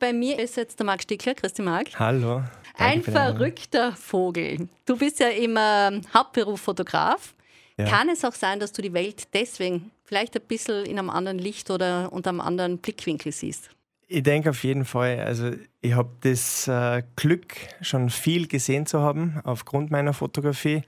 bei mir ist jetzt der Marc Stickler. Christi Marc. Hallo. Ein verrückter Vogel. Du bist ja im äh, Hauptberuf Fotograf. Ja. Kann es auch sein, dass du die Welt deswegen vielleicht ein bisschen in einem anderen Licht oder unter einem anderen Blickwinkel siehst? Ich denke auf jeden Fall. Also ich habe das äh, Glück, schon viel gesehen zu haben aufgrund meiner Fotografie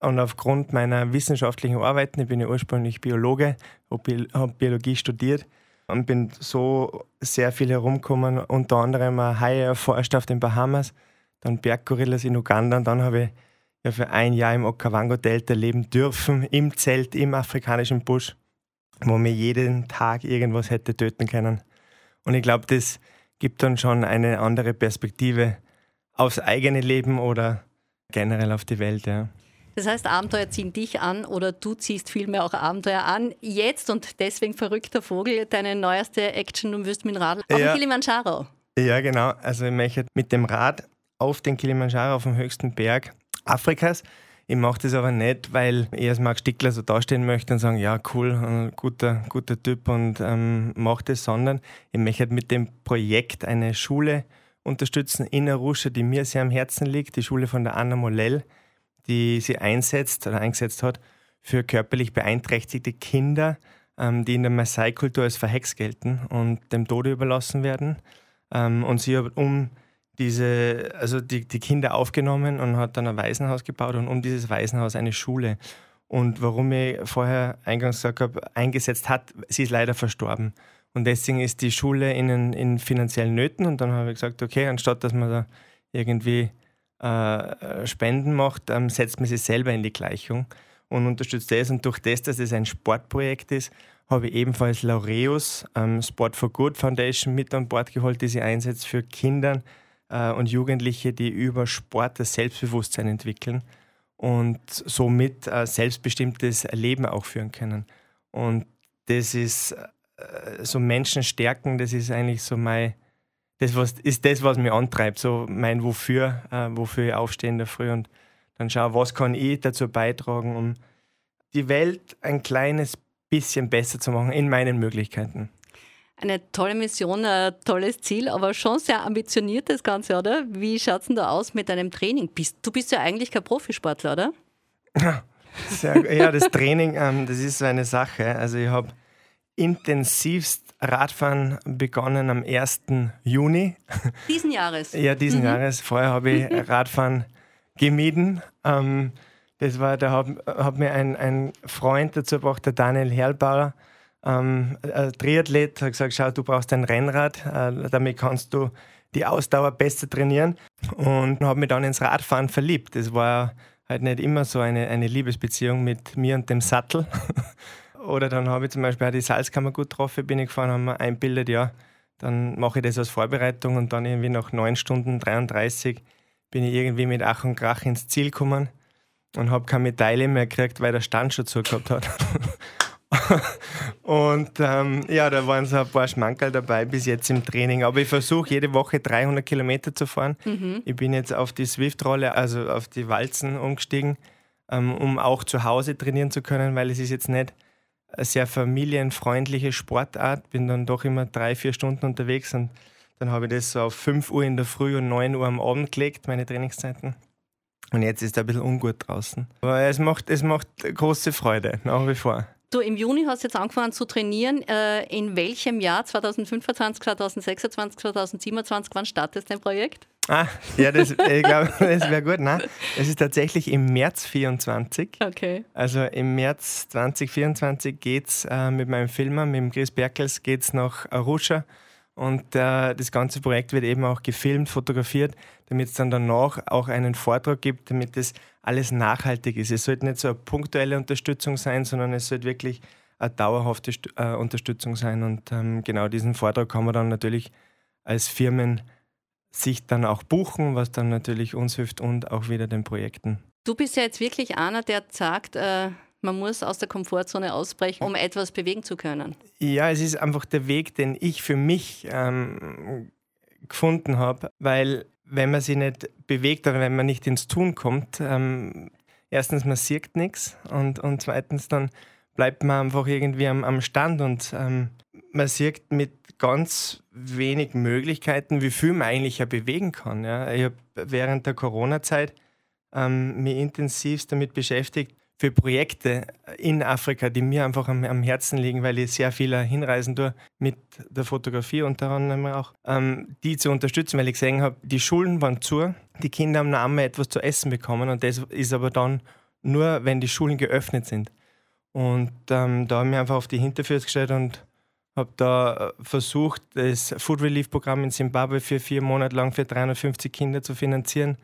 und aufgrund meiner wissenschaftlichen Arbeiten. Ich bin ja ursprünglich Biologe, habe Biologie studiert und bin so sehr viel herumgekommen, unter anderem Haie erforscht auf den Bahamas, dann Berggorillas in Uganda und dann habe ich ja für ein Jahr im Okavango-Delta leben dürfen, im Zelt, im afrikanischen Busch, wo mir jeden Tag irgendwas hätte töten können. Und ich glaube, das gibt dann schon eine andere Perspektive aufs eigene Leben oder generell auf die Welt. Ja. Das heißt, Abenteuer ziehen dich an oder du ziehst vielmehr auch Abenteuer an. Jetzt und deswegen verrückter Vogel, deine neueste Action, du wirst mit dem Rad auf ja. den Kilimanjaro. Ja, genau. Also ich möchte mit dem Rad auf den Kilimanjaro, auf dem höchsten Berg Afrikas, ich mache das aber nicht, weil ich als Marc Stickler so dastehen möchte und sagen, ja, cool, guter, guter Typ und ähm, mache das, sondern ich möchte mit dem Projekt eine Schule unterstützen in Arusha, die mir sehr am Herzen liegt, die Schule von der Anna Molell, die sie einsetzt oder eingesetzt hat für körperlich beeinträchtigte Kinder, ähm, die in der Maasai-Kultur als verhext gelten und dem Tode überlassen werden. Ähm, und sie hat um diese, also die, die Kinder aufgenommen und hat dann ein Waisenhaus gebaut und um dieses Waisenhaus eine Schule. Und warum ich vorher eingangs gesagt habe, eingesetzt hat, sie ist leider verstorben. Und deswegen ist die Schule in, in finanziellen Nöten. Und dann habe ich gesagt, okay, anstatt dass man da irgendwie äh, Spenden macht, ähm, setzt man sich selber in die Gleichung und unterstützt das. Und durch das, dass es ein Sportprojekt ist, habe ich ebenfalls Laureus ähm, Sport for Good Foundation mit an Bord geholt, die sie einsetzt für Kinder, äh, und Jugendliche, die über Sport das Selbstbewusstsein entwickeln und somit ein selbstbestimmtes Leben auch führen können. Und das ist äh, so Menschen stärken, das ist eigentlich so mein, das was, ist das, was mich antreibt, so mein Wofür, äh, wofür ich aufstehe in der Früh und dann schaue, was kann ich dazu beitragen, um die Welt ein kleines bisschen besser zu machen in meinen Möglichkeiten. Eine tolle Mission, ein tolles Ziel, aber schon sehr ambitioniert das Ganze, oder? Wie schaut es denn da aus mit deinem Training? Du bist ja eigentlich kein Profisportler, oder? Ja, sehr, ja das Training, ähm, das ist so eine Sache. Also ich habe intensivst Radfahren begonnen am 1. Juni. Diesen Jahres? ja, diesen mhm. Jahres. Vorher habe ich Radfahren gemieden. Ähm, das war, da hat, hat mir ein, ein Freund dazu gebracht, der Daniel Herlbauer, ähm, ein Triathlet hat gesagt, schau, du brauchst ein Rennrad, äh, damit kannst du die Ausdauer besser trainieren und habe mich dann ins Radfahren verliebt. Das war halt nicht immer so eine, eine Liebesbeziehung mit mir und dem Sattel. Oder dann habe ich zum Beispiel auch die Salzkammer gut getroffen, bin ich gefahren, haben wir einbildet, ja, dann mache ich das als Vorbereitung und dann irgendwie nach 9 Stunden 33 bin ich irgendwie mit Ach und Krach ins Ziel gekommen und habe keine Medaille mehr gekriegt, weil der Stand schon zugehabt hat. und ähm, ja, da waren so ein paar Schmankerl dabei bis jetzt im Training. Aber ich versuche jede Woche 300 Kilometer zu fahren. Mhm. Ich bin jetzt auf die Swift-Rolle, also auf die Walzen umgestiegen, ähm, um auch zu Hause trainieren zu können, weil es ist jetzt nicht eine sehr familienfreundliche Sportart. Bin dann doch immer drei, vier Stunden unterwegs und dann habe ich das so auf 5 Uhr in der Früh und 9 Uhr am Abend gelegt, meine Trainingszeiten. Und jetzt ist es ein bisschen ungut draußen. Aber es macht, es macht große Freude, nach wie vor. Du, im Juni hast du jetzt angefangen zu trainieren. Äh, in welchem Jahr? 2025, 2026, 2027? Wann startet dein Projekt? Ah, ja, das, ich glaube, das wäre gut. Nein, es ist tatsächlich im März 24. Okay. Also im März 2024 geht es äh, mit meinem Filmer, mit dem Chris Berkels, geht's nach Arusha und äh, das ganze Projekt wird eben auch gefilmt, fotografiert, damit es dann danach auch einen Vortrag gibt, damit das alles nachhaltig ist. Es sollte nicht so eine punktuelle Unterstützung sein, sondern es sollte wirklich eine dauerhafte äh, Unterstützung sein. Und ähm, genau diesen Vortrag kann man dann natürlich als Firmen sich dann auch buchen, was dann natürlich uns hilft und auch wieder den Projekten. Du bist ja jetzt wirklich einer, der sagt, äh man muss aus der Komfortzone ausbrechen, um etwas bewegen zu können. Ja, es ist einfach der Weg, den ich für mich ähm, gefunden habe, weil wenn man sich nicht bewegt oder wenn man nicht ins Tun kommt, ähm, erstens, man sieht nichts und, und zweitens dann bleibt man einfach irgendwie am, am Stand und ähm, man sieht mit ganz wenig Möglichkeiten, wie viel man eigentlich ja bewegen kann. Ja. Ich habe während der Corona-Zeit ähm, mich intensivst damit beschäftigt, für Projekte in Afrika, die mir einfach am, am, Herzen liegen, weil ich sehr viele hinreisen tue mit der Fotografie unter anderem auch, ähm, die zu unterstützen, weil ich gesehen habe, die Schulen waren zu, die Kinder haben noch einmal etwas zu essen bekommen und das ist aber dann nur, wenn die Schulen geöffnet sind. Und ähm, da ich mich einfach auf die Hinterfüße gestellt und habe da äh, versucht, das Food Relief Programm in Zimbabwe für vier Monate lang für 350 Kinder zu finanzieren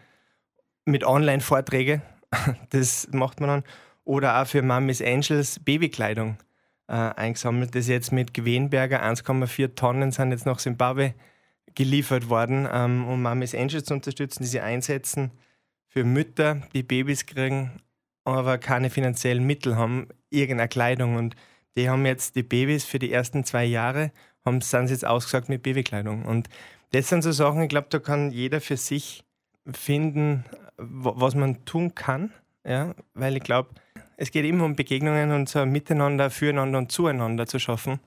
mit Online-Vorträgen das macht man dann. Oder auch für Mamis Angels Babykleidung äh, eingesammelt, das jetzt mit Gewenberger 1,4 Tonnen sind jetzt nach Zimbabwe geliefert worden, ähm, um Mamis Angels zu unterstützen, die sie einsetzen für Mütter, die Babys kriegen, aber keine finanziellen Mittel haben, irgendeine Kleidung. Und die haben jetzt die Babys für die ersten zwei Jahre, haben, sind sie jetzt ausgesagt mit Babykleidung. Und das sind so Sachen, ich glaube, da kann jeder für sich finden, was man tun kann, ja, weil ich glaube, es geht immer um Begegnungen und so ein Miteinander, Füreinander und Zueinander zu schaffen.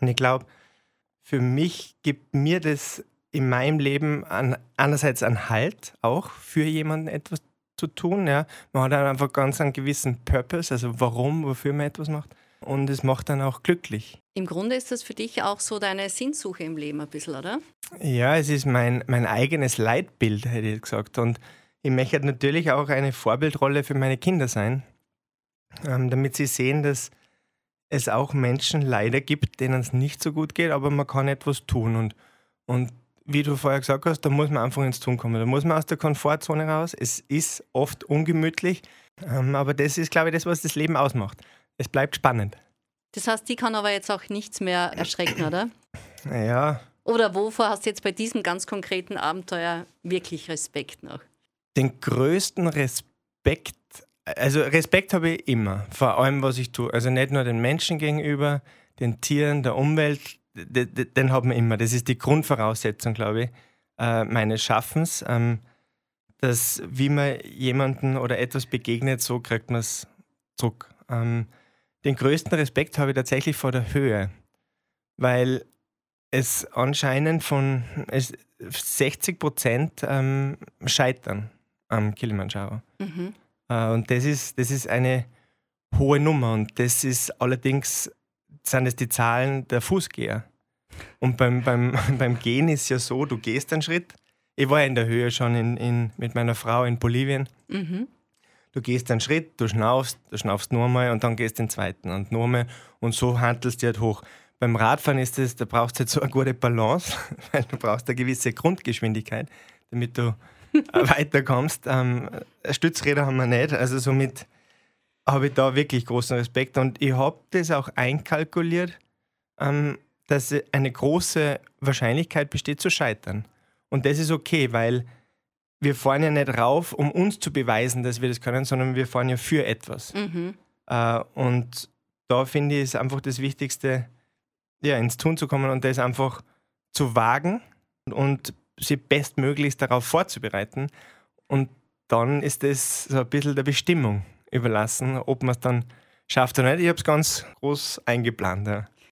Und ich glaube, für mich gibt mir das in meinem Leben an, einerseits einen Halt, auch für jemanden etwas zu tun. Ja. Man hat einfach ganz einen gewissen Purpose, also warum, wofür man etwas macht. Und es macht dann auch glücklich. Im Grunde ist das für dich auch so deine Sinnsuche im Leben ein bisschen, oder? Ja, es ist mein, mein eigenes Leitbild, hätte ich gesagt. Und ich möchte natürlich auch eine Vorbildrolle für meine Kinder sein, ähm, damit sie sehen, dass es auch Menschen leider gibt, denen es nicht so gut geht, aber man kann etwas tun. Und, und wie du vorher gesagt hast, da muss man einfach ins Tun kommen. Da muss man aus der Komfortzone raus. Es ist oft ungemütlich, ähm, aber das ist, glaube ich, das, was das Leben ausmacht. Es bleibt spannend. Das heißt, die kann aber jetzt auch nichts mehr erschrecken, oder? Ja. Oder wovor hast du jetzt bei diesem ganz konkreten Abenteuer wirklich Respekt noch? den größten Respekt, also Respekt habe ich immer, vor allem was ich tue. Also nicht nur den Menschen gegenüber, den Tieren, der Umwelt, den haben wir immer. Das ist die Grundvoraussetzung, glaube ich, äh, meines Schaffens. Ähm, dass wie man jemanden oder etwas begegnet, so kriegt man es zurück. Den größten Respekt habe ich tatsächlich vor der Höhe, weil es anscheinend von 60 Prozent ähm, scheitern am Kilimanjaro. Mhm. Äh, und das ist, das ist eine hohe Nummer und das ist allerdings sind es die Zahlen der Fußgeher. Und beim, beim, beim Gehen ist ja so, du gehst einen Schritt. Ich war in der Höhe schon in, in, mit meiner Frau in Bolivien. Mhm. Du gehst einen Schritt, du schnaufst, du schnaufst nur mal und dann gehst den zweiten und nur mal und so handelst du halt hoch. Beim Radfahren ist es, da brauchst du halt so eine gute Balance, weil du brauchst eine gewisse Grundgeschwindigkeit, damit du weiterkommst. Ähm, Stützräder haben wir nicht, also somit habe ich da wirklich großen Respekt und ich habe das auch einkalkuliert, ähm, dass eine große Wahrscheinlichkeit besteht zu scheitern. Und das ist okay, weil wir fahren ja nicht rauf, um uns zu beweisen, dass wir das können, sondern wir fahren ja für etwas. Mhm. Äh, und da finde ich es einfach das Wichtigste, ja, ins Tun zu kommen und das einfach zu wagen und sie bestmöglichst darauf vorzubereiten. Und dann ist es so ein bisschen der Bestimmung überlassen, ob man es dann schafft oder nicht. Ich habe es ganz groß eingeplant. Ja.